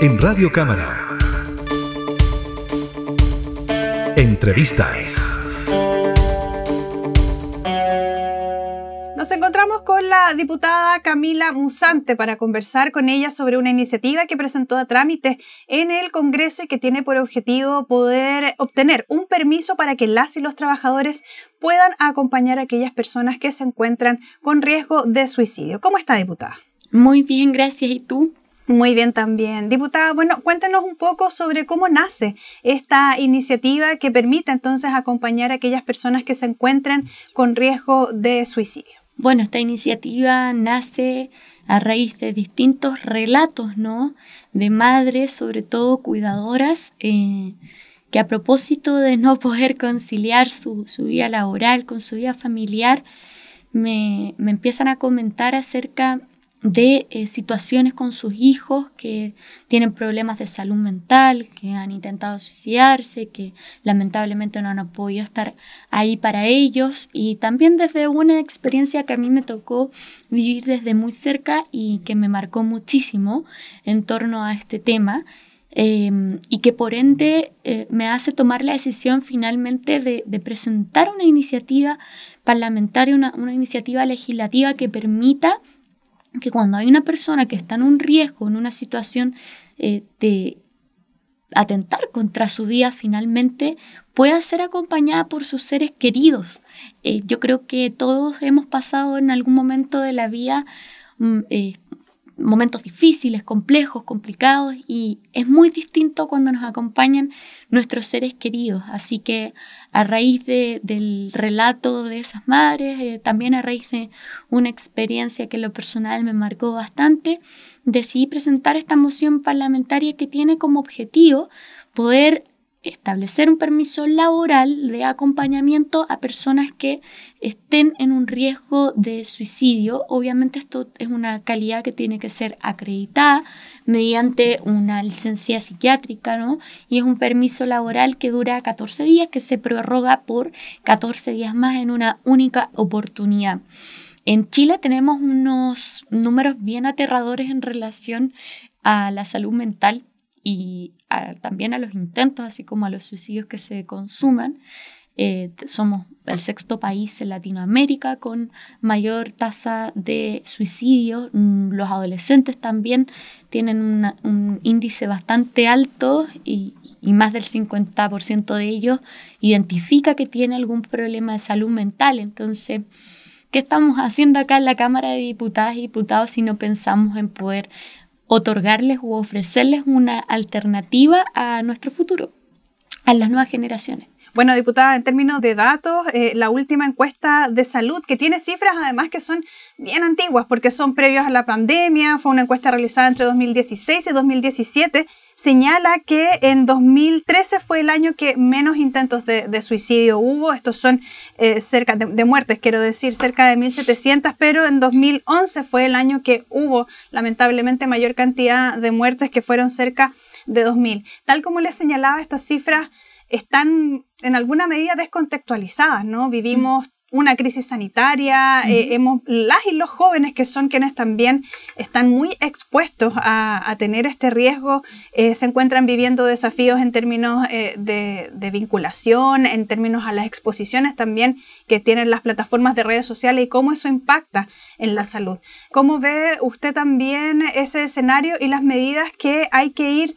en Radio Cámara. Entrevistas. Nos encontramos con la diputada Camila Musante para conversar con ella sobre una iniciativa que presentó a trámite en el Congreso y que tiene por objetivo poder obtener un permiso para que las y los trabajadores puedan acompañar a aquellas personas que se encuentran con riesgo de suicidio. ¿Cómo está, diputada? Muy bien, gracias. ¿Y tú? Muy bien también. Diputada, bueno, cuéntenos un poco sobre cómo nace esta iniciativa que permite entonces acompañar a aquellas personas que se encuentren con riesgo de suicidio. Bueno, esta iniciativa nace a raíz de distintos relatos, ¿no? De madres, sobre todo cuidadoras, eh, que a propósito de no poder conciliar su, vida laboral con su vida familiar, me, me empiezan a comentar acerca de eh, situaciones con sus hijos que tienen problemas de salud mental, que han intentado suicidarse, que lamentablemente no han podido estar ahí para ellos y también desde una experiencia que a mí me tocó vivir desde muy cerca y que me marcó muchísimo en torno a este tema. Em, y que por ende eh, me hace tomar la decisión finalmente de, presentar una iniciativa parlamentaria, una, una iniciativa legislativa que permita que cuando hay una persona que está en un riesgo, en una situación eh, de atentar contra su vida finalmente, pueda ser acompañada por sus seres queridos. Eh, yo creo que todos hemos pasado en algún momento de la vida mm, eh, momentos difíciles, complejos, complicados y es muy distinto cuando nos acompañan nuestros seres queridos. Así que a raíz del relato de esas madres, eh, también a raíz de una experiencia que lo personal me marcó bastante, decidí presentar esta moción parlamentaria que tiene como objetivo poder establecer un permiso laboral de acompañamiento a personas que estén en un riesgo de suicidio. Obviamente esto es una calidad que tiene que ser acreditada mediante una licencia psiquiátrica, ¿no? Y es un permiso laboral que dura 14 días, que se prorroga por 14 días más en una única oportunidad. En Chile tenemos unos números bien aterradores en relación a la salud mental y también a los intentos, así como a los suicidios que se consuman. Eh, somos el sexto país en Latinoamérica con mayor tasa de suicidio. Mm, los adolescentes también tienen un índice bastante alto y, y más del 50% de ellos identifica que tiene algún problema de salud mental. Entonces, ¿qué estamos haciendo acá en la Cámara de Diputadas y Diputados si no pensamos en poder otorgarles u ofrecerles una alternativa a nuestro futuro, a las nuevas generaciones. Bueno, diputada, en términos de datos, eh, la última encuesta de salud, que tiene cifras además que son bien antiguas, porque son previos a la pandemia, fue una encuesta realizada entre 2016 y 2017, señala que en 2013 fue el año que menos intentos de, suicidio hubo. Estos son eh, cerca de, muertes, quiero decir, cerca de 1.700, pero en 2011 fue el año que hubo lamentablemente mayor cantidad de muertes, que fueron cerca de 2.000. Tal como les señalaba, estas cifras están en alguna medida descontextualizadas, ¿no? Vivimos una crisis sanitaria, eh, hemos, las y los jóvenes que son quienes también están muy expuestos a, tener este riesgo, eh, se encuentran viviendo desafíos en términos eh, de, de, vinculación, en términos a las exposiciones también que tienen las plataformas de redes sociales y cómo eso impacta en la salud. ¿Cómo ve usted también ese escenario y las medidas que hay que ir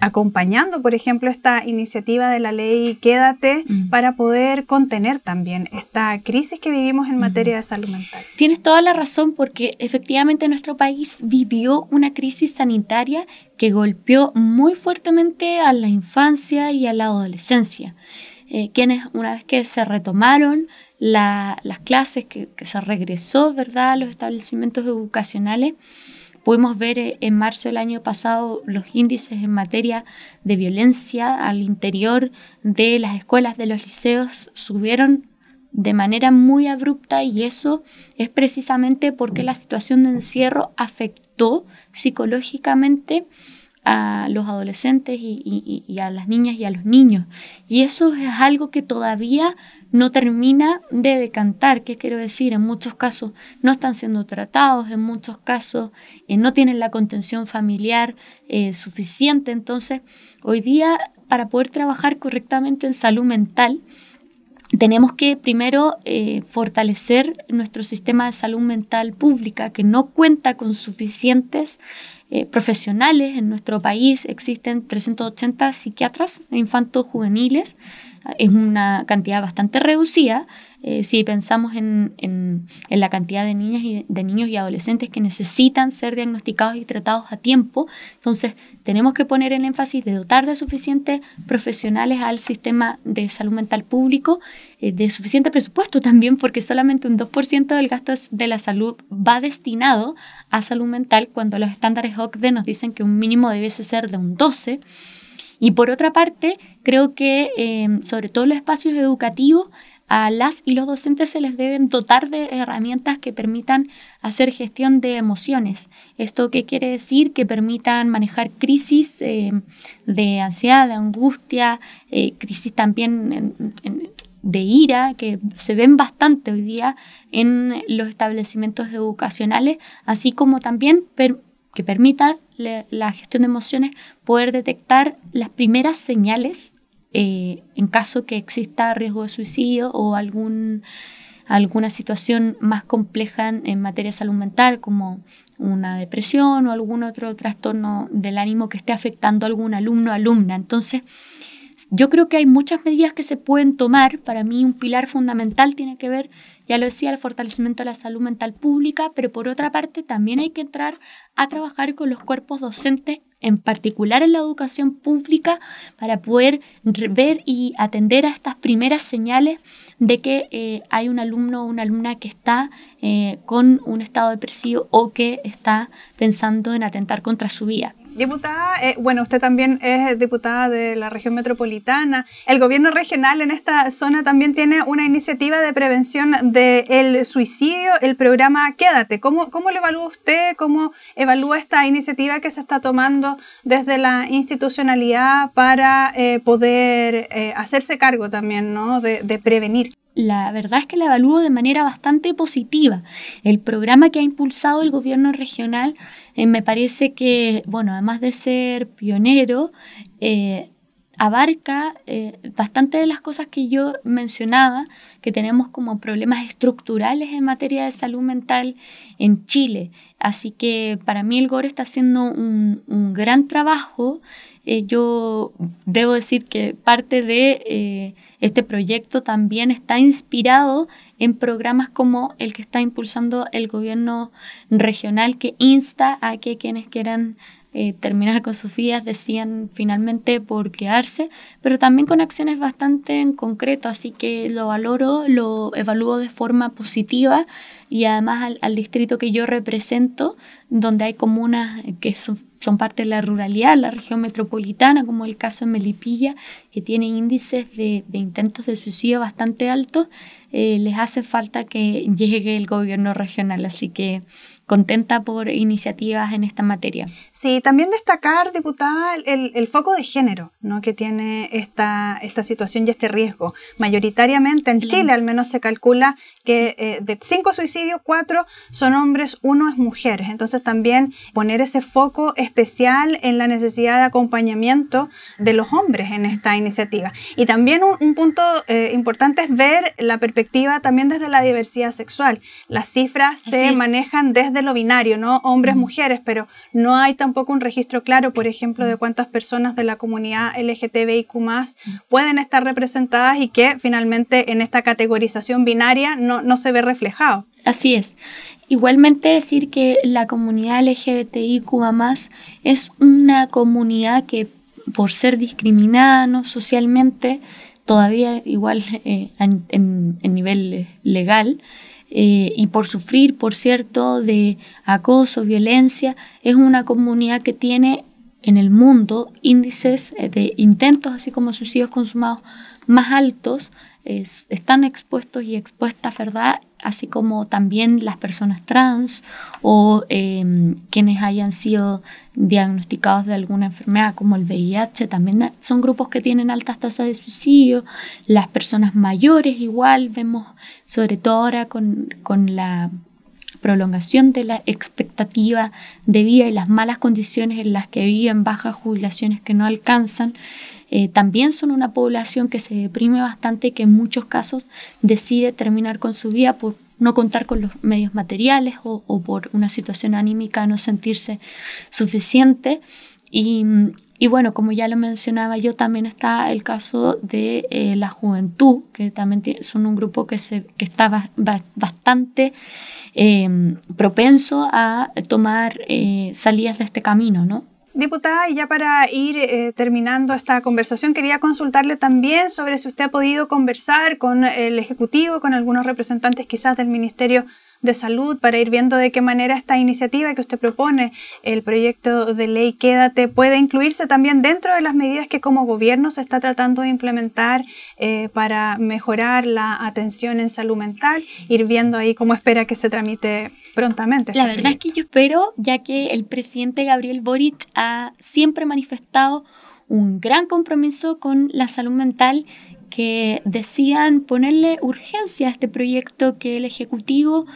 acompañando, por ejemplo, esta iniciativa de la ley Quédate mm. para poder contener también esta crisis que vivimos en materia de salud mental. Tienes toda la razón porque efectivamente nuestro país vivió una crisis sanitaria que golpeó muy fuertemente a la infancia y a la adolescencia, eh, quienes una vez que se retomaron las clases, que, que se regresó ¿verdad? a los establecimientos educacionales, Pudimos ver eh, en marzo del año pasado los índices en materia de violencia al interior de las escuelas de los liceos subieron de manera muy abrupta y eso es precisamente porque la situación de encierro afectó psicológicamente a los adolescentes y, a las niñas y a los niños. Y eso es algo que todavía no termina de decantar. ¿Qué quiero decir? En muchos casos no están siendo tratados, en muchos casos eh, no tienen la contención familiar eh, suficiente. Entonces, hoy día, para poder trabajar correctamente en salud mental, tenemos que primero eh, fortalecer nuestro sistema de salud mental pública que no cuenta con suficientes profesionales. En nuestro país existen 380 psiquiatras infantos juveniles es una cantidad bastante reducida eh, si pensamos en, en, la cantidad de, niñas y, de niños y adolescentes que necesitan ser diagnosticados y tratados a tiempo. Entonces, tenemos que poner el énfasis de dotar de suficientes profesionales al sistema de salud mental público, eh, de suficiente presupuesto también, porque solamente un 2% del gasto de la salud va destinado a salud mental, cuando los estándares OCDE nos dicen que un mínimo debe ser de un 12%. Y por otra parte, creo que em, sobre todo los espacios educativos, a las y los docentes se les deben dotar de herramientas que permitan hacer gestión de emociones. ¿Esto qué quiere decir? Que permitan manejar crisis em, de ansiedad, de angustia, eh, crisis también de ira, que se ven bastante hoy día en los establecimientos educacionales, así como también que permitan la gestión de emociones, poder detectar las primeras señales eh, en caso que exista riesgo de suicidio o algún, alguna situación más compleja en, materia de salud mental, como una depresión o algún otro trastorno del ánimo que esté afectando a algún alumno o alumna. Entonces, yo creo que hay muchas medidas que se pueden tomar. Para mí un pilar fundamental tiene que ver ya lo decía, el fortalecimiento de la salud mental pública, pero por otra parte también hay que entrar a trabajar con los cuerpos docentes en particular en la educación pública, para poder ver y atender a estas primeras señales de que eh, hay un alumno o una alumna que está eh, con un estado depresivo o que está pensando en atentar contra su vida. Diputada, eh, bueno, usted también es diputada de la región metropolitana. El gobierno regional en esta zona también tiene una iniciativa de prevención del suicidio, el programa Quédate. ¿Cómo, ¿Cómo lo evalúa usted? ¿Cómo evalúa esta iniciativa que se está tomando desde la institucionalidad para eh, poder eh, hacerse cargo también ¿no? de, de prevenir? La verdad es que la evalúo de manera bastante positiva. El programa que ha impulsado el gobierno regional eh, me parece que, bueno, además de ser pionero, eh, abarca eh, bastante de las cosas que yo mencionaba, que tenemos como problemas estructurales en materia de salud mental en Chile. Así que para mí el GORE está haciendo un, un gran trabajo eh, yo debo decir que parte de eh, este proyecto también está inspirado en programas como el que está impulsando el gobierno regional que insta a que quienes quieran eh, terminar con sus vidas decían finalmente por quedarse, pero también con acciones bastante en concreto, así que lo valoro, lo evalúo de forma positiva y además al distrito que yo represento, donde hay comunas que son son parte de la ruralidad, la región metropolitana, como el caso de Melipilla, que tiene índices de, de intentos de suicidio bastante altos, eh, les hace falta que llegue el gobierno regional. Así que contenta por iniciativas en esta materia. Sí, también destacar, diputada, el, el foco de género ¿no? que tiene esta, esta situación y este riesgo. Mayoritariamente en Chile al menos se calcula que eh, de cinco suicidios, cuatro son hombres, uno es mujeres. Entonces también poner ese foco especial en la necesidad de acompañamiento de los hombres en esta iniciativa. Y también un, punto eh, importante es ver la perspectiva también desde la diversidad sexual. Las cifras se manejan desde lo binario, ¿no? Hombres, mujeres, pero no hay tampoco un registro claro, por ejemplo, de cuántas personas de la comunidad LGTBIQ pueden estar representadas y que finalmente en esta categorización binaria no, no se ve reflejado. Así es. Igualmente decir que la comunidad LGBTIQ es una comunidad que por ser discriminada ¿no? socialmente, todavía igual eh, en, en, nivel legal, eh, y por sufrir, por cierto, de acoso, violencia, es una comunidad que tiene en el mundo índices eh, de intentos, así como suicidios consumados, más altos, están expuestos y expuestas, ¿verdad? Así como también las personas trans o em, quienes hayan sido diagnosticados de alguna enfermedad como el VIH, también son grupos que tienen altas tasas de suicidio, las personas mayores igual, vemos sobre todo ahora con, con la prolongación de la expectativa de vida y las malas condiciones en las que viven, bajas jubilaciones que no alcanzan, eh, también son una población que se deprime bastante y que en muchos casos decide terminar con su vida por no contar con los medios materiales o, por una situación anímica, no sentirse suficiente. Y, bueno, como ya lo mencionaba yo, también está el caso de eh, la juventud, que también son un grupo que, se, que está bastante em, propenso a tomar eh, salidas de este camino, ¿no? Diputada, y ya para ir eh, terminando esta conversación, quería consultarle también sobre si usted ha podido conversar con el Ejecutivo, con algunos representantes quizás del Ministerio de Salud, para ir viendo de qué manera esta iniciativa que usted propone, el proyecto de ley Quédate, puede incluirse también dentro de las medidas que como gobierno se está tratando de implementar eh, para mejorar la atención en salud mental, ir viendo ahí cómo espera que se tramite prontamente. La verdad es que yo espero, ya que el presidente Gabriel Boric ha siempre manifestado un gran compromiso con la salud mental que decían ponerle urgencia a este proyecto que el Ejecutivo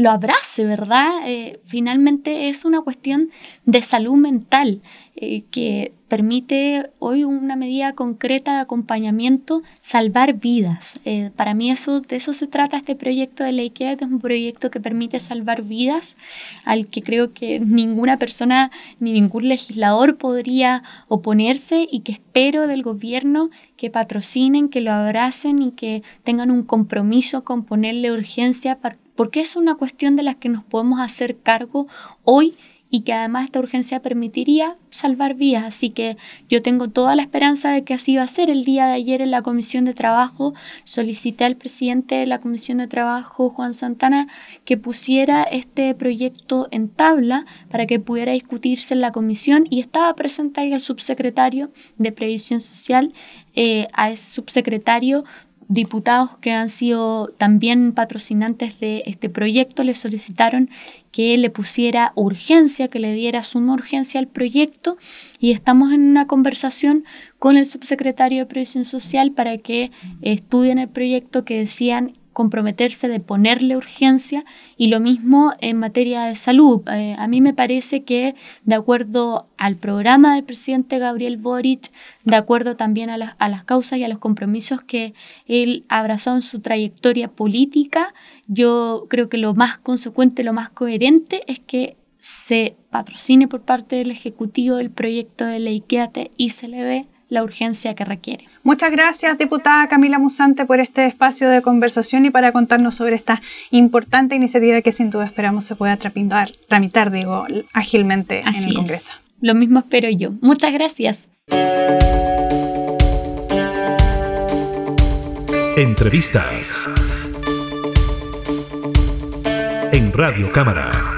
lo abrace, ¿verdad? Eh, finalmente es una cuestión de salud mental eh, que permite hoy una medida concreta de acompañamiento, salvar vidas. Eh, para mí eso, de eso se trata este proyecto de ley que es un proyecto que permite salvar vidas, al que creo que ninguna persona ni ningún legislador podría oponerse y que espero del gobierno que patrocinen, que lo abracen y que tengan un compromiso con ponerle urgencia para porque es una cuestión de la que nos podemos hacer cargo hoy y que además esta urgencia permitiría salvar vidas. Así que yo tengo toda la esperanza de que así va a ser. El día de ayer en la Comisión de Trabajo solicité al presidente de la Comisión de Trabajo, Juan Santana, que pusiera este proyecto en tabla para que pudiera discutirse en la comisión y estaba presente ahí el subsecretario de Previsión Social, eh, a ese subsecretario diputados que han sido también patrocinantes de este proyecto le solicitaron que le pusiera urgencia, que le diera suma urgencia al proyecto y estamos en una conversación con el subsecretario de Previsión Social para que estudien el proyecto que decían comprometerse de ponerle urgencia y lo mismo en materia de salud. Eh, a mí me parece que de acuerdo al programa del presidente Gabriel Boric, de acuerdo también a, las causas y a los compromisos que él ha abrazado en su trayectoria política, yo creo que lo más consecuente, lo más coherente es que se patrocine por parte del Ejecutivo el proyecto de ley Quédate y se le dé la urgencia que requiere. Muchas gracias, diputada Camila Musante, por este espacio de conversación y para contarnos sobre esta importante iniciativa que sin duda esperamos se pueda tramitar, tramitar digo, ágilmente en el Congreso. Lo mismo espero yo. Muchas gracias. Entrevistas en Radio Cámara.